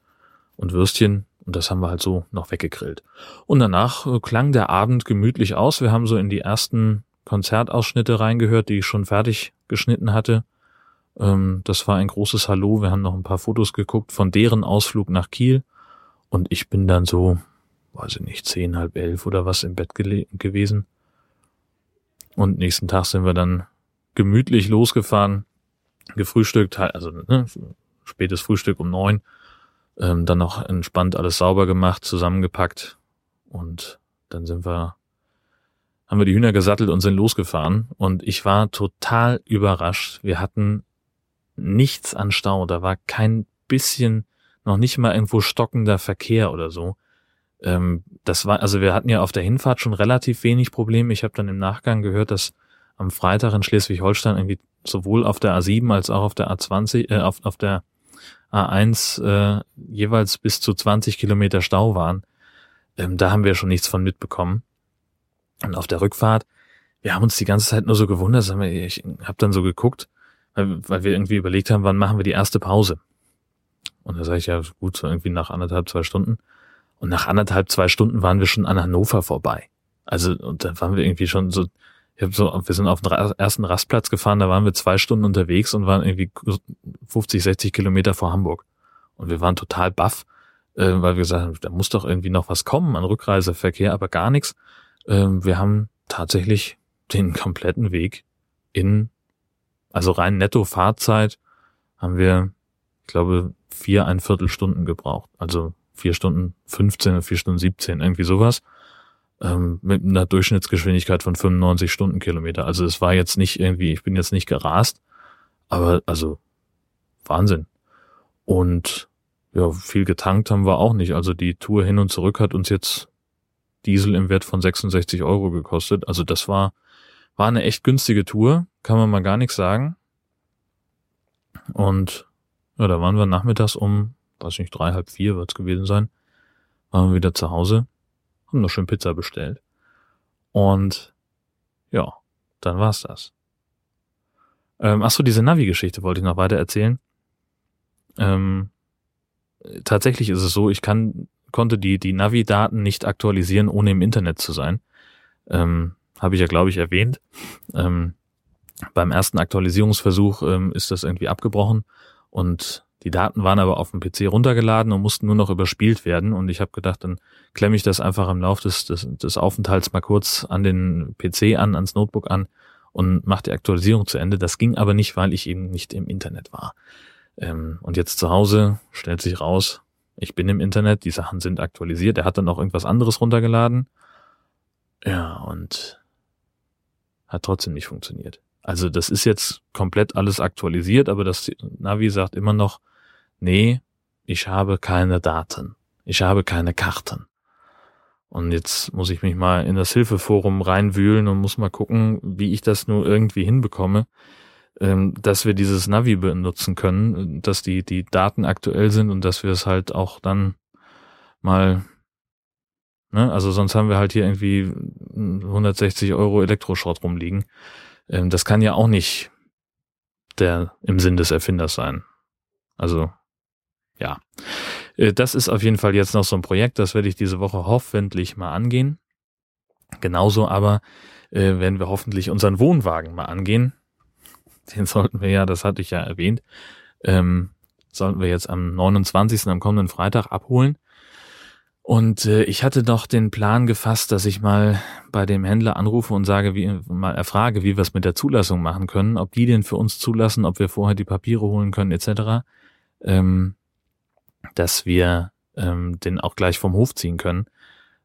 und Würstchen. Und das haben wir halt so noch weggegrillt. Und danach äh, klang der Abend gemütlich aus. Wir haben so in die ersten Konzertausschnitte reingehört, die ich schon fertig geschnitten hatte. Ähm, das war ein großes Hallo. Wir haben noch ein paar Fotos geguckt von deren Ausflug nach Kiel. Und ich bin dann so, weiß ich nicht, zehn, halb elf oder was im Bett gewesen. Und nächsten Tag sind wir dann gemütlich losgefahren, gefrühstückt, also ne, spätes Frühstück um neun, ähm, dann noch entspannt alles sauber gemacht, zusammengepackt und dann sind wir, haben wir die Hühner gesattelt und sind losgefahren und ich war total überrascht. Wir hatten nichts an Stau, da war kein bisschen, noch nicht mal irgendwo stockender Verkehr oder so. Ähm, das war, also wir hatten ja auf der Hinfahrt schon relativ wenig Probleme. Ich habe dann im Nachgang gehört, dass am Freitag in Schleswig-Holstein irgendwie sowohl auf der A7 als auch auf der A20, äh, auf, auf der A1 äh, jeweils bis zu 20 Kilometer Stau waren. Ähm, da haben wir schon nichts von mitbekommen. Und auf der Rückfahrt, wir haben uns die ganze Zeit nur so gewundert, ich habe dann so geguckt, weil, weil wir irgendwie überlegt haben, wann machen wir die erste Pause. Und da sage ich ja, gut, so irgendwie nach anderthalb, zwei Stunden. Und nach anderthalb, zwei Stunden waren wir schon an Hannover vorbei. Also, und da waren wir irgendwie schon so, ich hab so, wir sind auf den ersten Rastplatz gefahren, da waren wir zwei Stunden unterwegs und waren irgendwie 50, 60 Kilometer vor Hamburg. Und wir waren total baff, äh, weil wir gesagt haben, da muss doch irgendwie noch was kommen an Rückreiseverkehr, aber gar nichts. Äh, wir haben tatsächlich den kompletten Weg in, also rein netto Fahrzeit haben wir, ich glaube, vier, ein Viertelstunden gebraucht. Also vier Stunden 15, vier Stunden 17, irgendwie sowas. Ähm, mit einer Durchschnittsgeschwindigkeit von 95 Stundenkilometer. Also es war jetzt nicht irgendwie, ich bin jetzt nicht gerast, aber also Wahnsinn. Und ja, viel getankt haben wir auch nicht. Also die Tour hin und zurück hat uns jetzt Diesel im Wert von 66 Euro gekostet. Also das war, war eine echt günstige Tour, kann man mal gar nichts sagen. Und ja, da waren wir nachmittags um weiß nicht, drei, halb vier wird es gewesen sein, waren wir wieder zu Hause, haben noch schön Pizza bestellt. Und ja, dann war's das. Ähm, ach so, diese Navi-Geschichte wollte ich noch weiter erzählen. Ähm, tatsächlich ist es so, ich kann, konnte die, die Navi-Daten nicht aktualisieren, ohne im Internet zu sein. Ähm, Habe ich ja, glaube ich, erwähnt. Ähm, beim ersten Aktualisierungsversuch ähm, ist das irgendwie abgebrochen und die Daten waren aber auf dem PC runtergeladen und mussten nur noch überspielt werden. Und ich habe gedacht, dann klemme ich das einfach im Laufe des, des, des Aufenthalts mal kurz an den PC an, ans Notebook an und mache die Aktualisierung zu Ende. Das ging aber nicht, weil ich eben nicht im Internet war. Ähm, und jetzt zu Hause stellt sich raus, ich bin im Internet, die Sachen sind aktualisiert. Er hat dann auch irgendwas anderes runtergeladen. Ja, und hat trotzdem nicht funktioniert. Also das ist jetzt komplett alles aktualisiert, aber das Navi sagt immer noch, nee, ich habe keine Daten, ich habe keine Karten. Und jetzt muss ich mich mal in das Hilfeforum reinwühlen und muss mal gucken, wie ich das nur irgendwie hinbekomme, ähm, dass wir dieses Navi benutzen können, dass die, die Daten aktuell sind und dass wir es halt auch dann mal, ne, also sonst haben wir halt hier irgendwie 160 Euro Elektroschrott rumliegen. Ähm, das kann ja auch nicht der im Sinn des Erfinders sein. Also ja, äh, das ist auf jeden Fall jetzt noch so ein Projekt, das werde ich diese Woche hoffentlich mal angehen. Genauso aber äh, werden wir hoffentlich unseren Wohnwagen mal angehen. Den sollten wir ja, das hatte ich ja erwähnt, ähm, sollten wir jetzt am 29. am kommenden Freitag abholen. Und äh, ich hatte doch den Plan gefasst, dass ich mal bei dem Händler anrufe und sage, wie mal erfrage, wie wir es mit der Zulassung machen können, ob die den für uns zulassen, ob wir vorher die Papiere holen können, etc. Ähm, dass wir ähm, den auch gleich vom Hof ziehen können.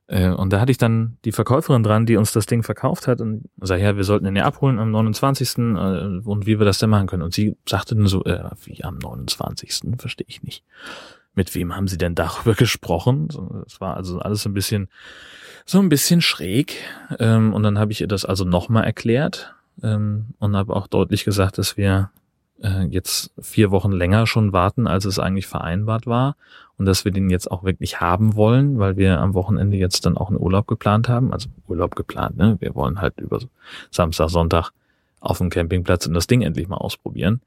Äh, und da hatte ich dann die Verkäuferin dran, die uns das Ding verkauft hat und sag ja, wir sollten den ja abholen am 29. Äh, und wie wir das denn machen können. Und sie sagte dann so, äh, wie am 29. verstehe ich nicht. Mit wem haben sie denn darüber gesprochen? Es war also alles ein bisschen, so ein bisschen schräg. Ähm, und dann habe ich ihr das also nochmal erklärt ähm, und habe auch deutlich gesagt, dass wir äh, jetzt vier Wochen länger schon warten, als es eigentlich vereinbart war und dass wir den jetzt auch wirklich haben wollen, weil wir am Wochenende jetzt dann auch einen Urlaub geplant haben. Also Urlaub geplant, ne? Wir wollen halt über Samstag, Sonntag auf dem Campingplatz und das Ding endlich mal ausprobieren.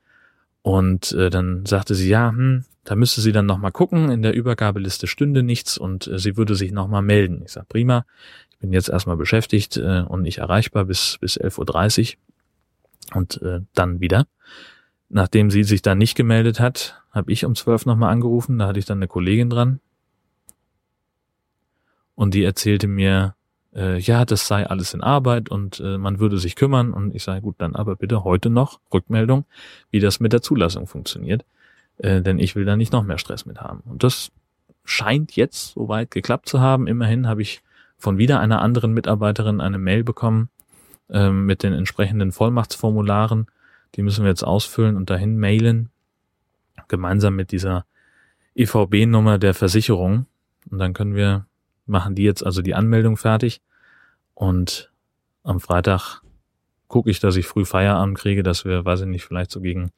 Und äh, dann sagte sie, ja, hm, da müsste sie dann nochmal gucken, in der Übergabeliste stünde nichts und äh, sie würde sich nochmal melden. Ich sag, prima, ich bin jetzt erstmal beschäftigt äh, und nicht erreichbar bis, bis 11.30 Uhr und äh, dann wieder. Nachdem sie sich dann nicht gemeldet hat, habe ich um 12 nochmal angerufen, da hatte ich dann eine Kollegin dran und die erzählte mir, äh, ja, das sei alles in Arbeit und äh, man würde sich kümmern. Und ich sage, gut, dann aber bitte heute noch Rückmeldung, wie das mit der Zulassung funktioniert. Äh, denn ich will da nicht noch mehr Stress mit haben. Und das scheint jetzt soweit geklappt zu haben. Immerhin habe ich von wieder einer anderen Mitarbeiterin eine Mail bekommen äh, mit den entsprechenden Vollmachtsformularen. Die müssen wir jetzt ausfüllen und dahin mailen. Gemeinsam mit dieser EVB-Nummer der Versicherung. Und dann können wir machen die jetzt also die Anmeldung fertig und am Freitag gucke ich, dass ich früh Feierabend kriege, dass wir, weiß ich nicht, vielleicht so gegen,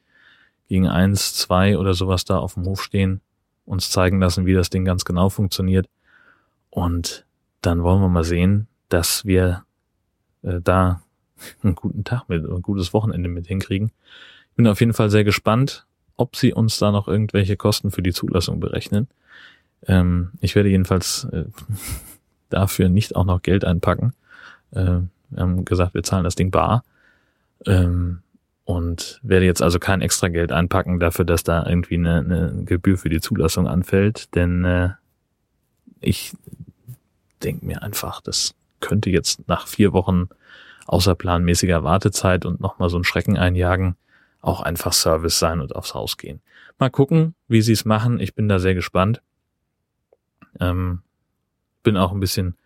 gegen eins, zwei oder sowas da auf dem Hof stehen, uns zeigen lassen, wie das Ding ganz genau funktioniert. Und dann wollen wir mal sehen, dass wir äh, da einen guten Tag mit, ein gutes Wochenende mit hinkriegen. Ich bin auf jeden Fall sehr gespannt, ob sie uns da noch irgendwelche Kosten für die Zulassung berechnen. Ähm, ich werde jedenfalls äh, dafür nicht auch noch Geld einpacken. Äh, wir haben gesagt, wir zahlen das Ding bar. Ähm, und werde jetzt also kein extra Geld einpacken dafür, dass da irgendwie eine, eine Gebühr für die Zulassung anfällt, denn äh, ich denke mir einfach, das könnte jetzt nach vier Wochen außerplanmäßiger Wartezeit und nochmal so ein Schrecken einjagen, auch einfach Service sein und aufs Haus gehen. Mal gucken, wie sie es machen. Ich bin da sehr gespannt. Ähm, bin auch ein bisschen,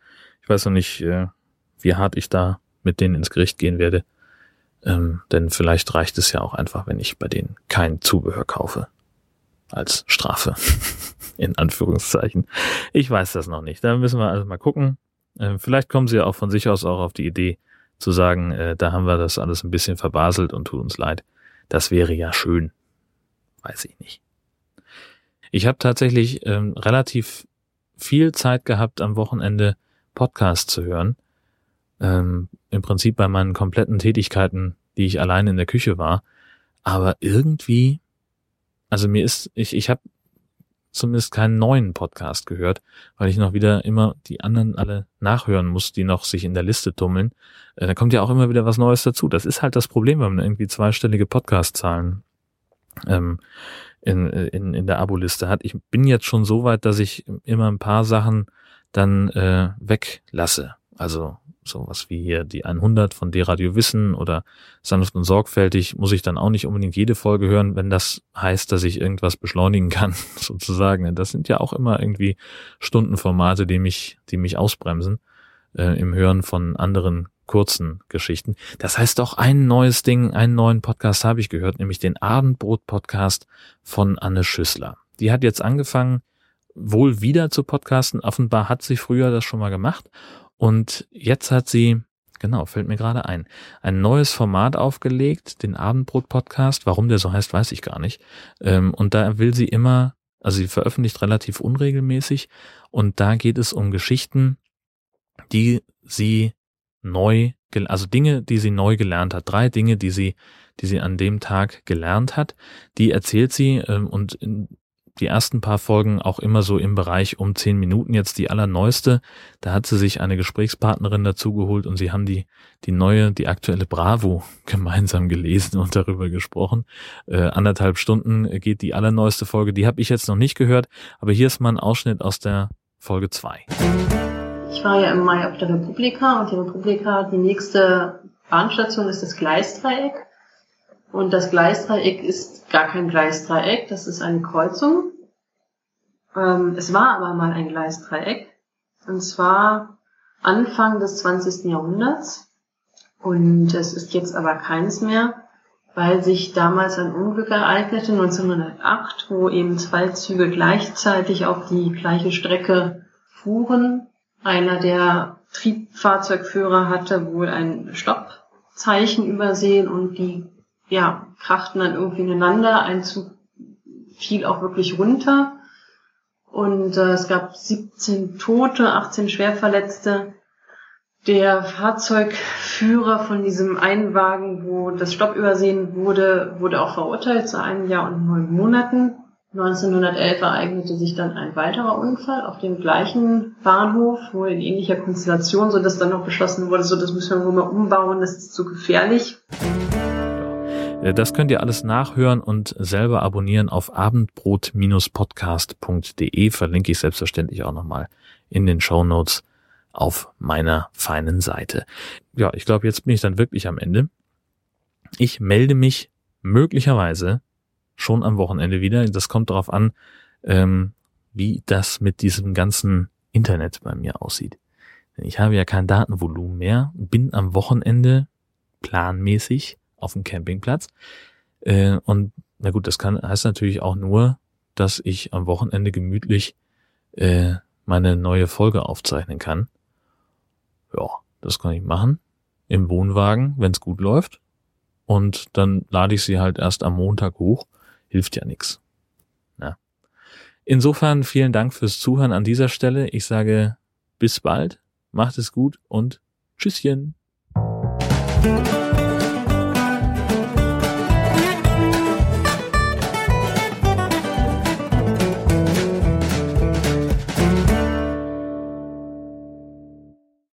ich weiß noch nicht, äh, wie hart ich da mit denen ins Gericht gehen werde. Ähm, denn vielleicht reicht es ja auch einfach, wenn ich bei denen kein Zubehör kaufe. Als Strafe. In Anführungszeichen. Ich weiß das noch nicht. Da müssen wir also mal gucken. Ähm, vielleicht kommen sie ja auch von sich aus auch auf die Idee zu sagen, äh, da haben wir das alles ein bisschen verbaselt und tut uns leid. Das wäre ja schön. Weiß ich nicht. Ich habe tatsächlich ähm, relativ viel Zeit gehabt, am Wochenende Podcast zu hören. Ähm, Im Prinzip bei meinen kompletten Tätigkeiten, die ich allein in der Küche war. Aber irgendwie, also mir ist, ich, ich habe zumindest keinen neuen Podcast gehört, weil ich noch wieder immer die anderen alle nachhören muss, die noch sich in der Liste tummeln. Äh, da kommt ja auch immer wieder was Neues dazu. Das ist halt das Problem, wenn man irgendwie zweistellige Podcast-Zahlen ähm, in, in, in der Abo-Liste hat. Ich bin jetzt schon so weit, dass ich immer ein paar Sachen dann äh, weglasse. Also sowas wie hier die 100 von D-Radio Wissen oder Sanft und Sorgfältig muss ich dann auch nicht unbedingt jede Folge hören, wenn das heißt, dass ich irgendwas beschleunigen kann, sozusagen. Das sind ja auch immer irgendwie Stundenformate, die mich, die mich ausbremsen äh, im Hören von anderen kurzen Geschichten. Das heißt auch ein neues Ding, einen neuen Podcast habe ich gehört, nämlich den Abendbrot-Podcast von Anne Schüssler. Die hat jetzt angefangen, wohl wieder zu podcasten. Offenbar hat sie früher das schon mal gemacht. Und jetzt hat sie, genau, fällt mir gerade ein, ein neues Format aufgelegt, den Abendbrot-Podcast. Warum der so heißt, weiß ich gar nicht. Ähm, und da will sie immer, also sie veröffentlicht relativ unregelmäßig. Und da geht es um Geschichten, die sie neu, also Dinge, die sie neu gelernt hat, drei Dinge, die sie, die sie an dem Tag gelernt hat, die erzählt sie ähm, und in die ersten paar Folgen auch immer so im Bereich um zehn Minuten. Jetzt die allerneueste, da hat sie sich eine Gesprächspartnerin dazugeholt und sie haben die, die neue, die aktuelle Bravo gemeinsam gelesen und darüber gesprochen. Äh, anderthalb Stunden geht die allerneueste Folge, die habe ich jetzt noch nicht gehört, aber hier ist mal ein Ausschnitt aus der Folge zwei. Ich war ja im Mai auf der Republika und die Republika, die nächste Bahnstation ist das Gleisdreieck. Und das Gleisdreieck ist gar kein Gleisdreieck, das ist eine Kreuzung. Ähm, es war aber mal ein Gleisdreieck. Und zwar Anfang des 20. Jahrhunderts. Und es ist jetzt aber keins mehr, weil sich damals ein Unglück ereignete, 1908, wo eben zwei Züge gleichzeitig auf die gleiche Strecke fuhren einer der Triebfahrzeugführer hatte wohl ein Stoppzeichen übersehen und die ja, krachten dann irgendwie ineinander. Ein Zug fiel auch wirklich runter. Und äh, es gab 17 Tote, 18 Schwerverletzte. Der Fahrzeugführer von diesem Einwagen, wo das Stopp übersehen wurde, wurde auch verurteilt zu einem Jahr und neun Monaten. 1911 ereignete sich dann ein weiterer Unfall auf dem gleichen Bahnhof, wo in ähnlicher Konstellation, so dass dann noch beschlossen wurde, so das müssen wir wohl mal umbauen, das ist zu gefährlich. Äh, das könnt ihr alles nachhören und selber abonnieren auf abendbrot-podcast.de. Verlinke ich selbstverständlich auch nochmal in den Show Notes auf meiner feinen Seite. Ja, ich glaube, jetzt bin ich dann wirklich am Ende. Ich melde mich möglicherweise schon am Wochenende wieder. Das kommt darauf an, ähm, wie das mit diesem ganzen Internet bei mir aussieht. Ich habe ja kein Datenvolumen mehr, bin am Wochenende planmäßig auf dem Campingplatz. Äh, und na gut, das kann heißt natürlich auch nur, dass ich am Wochenende gemütlich äh, meine neue Folge aufzeichnen kann. Ja, das kann ich machen. Im Wohnwagen, wenn es gut läuft. Und dann lade ich sie halt erst am Montag hoch. Hilft ja nichts. Ja. Insofern vielen Dank fürs Zuhören an dieser Stelle. Ich sage bis bald, macht es gut und Tschüsschen.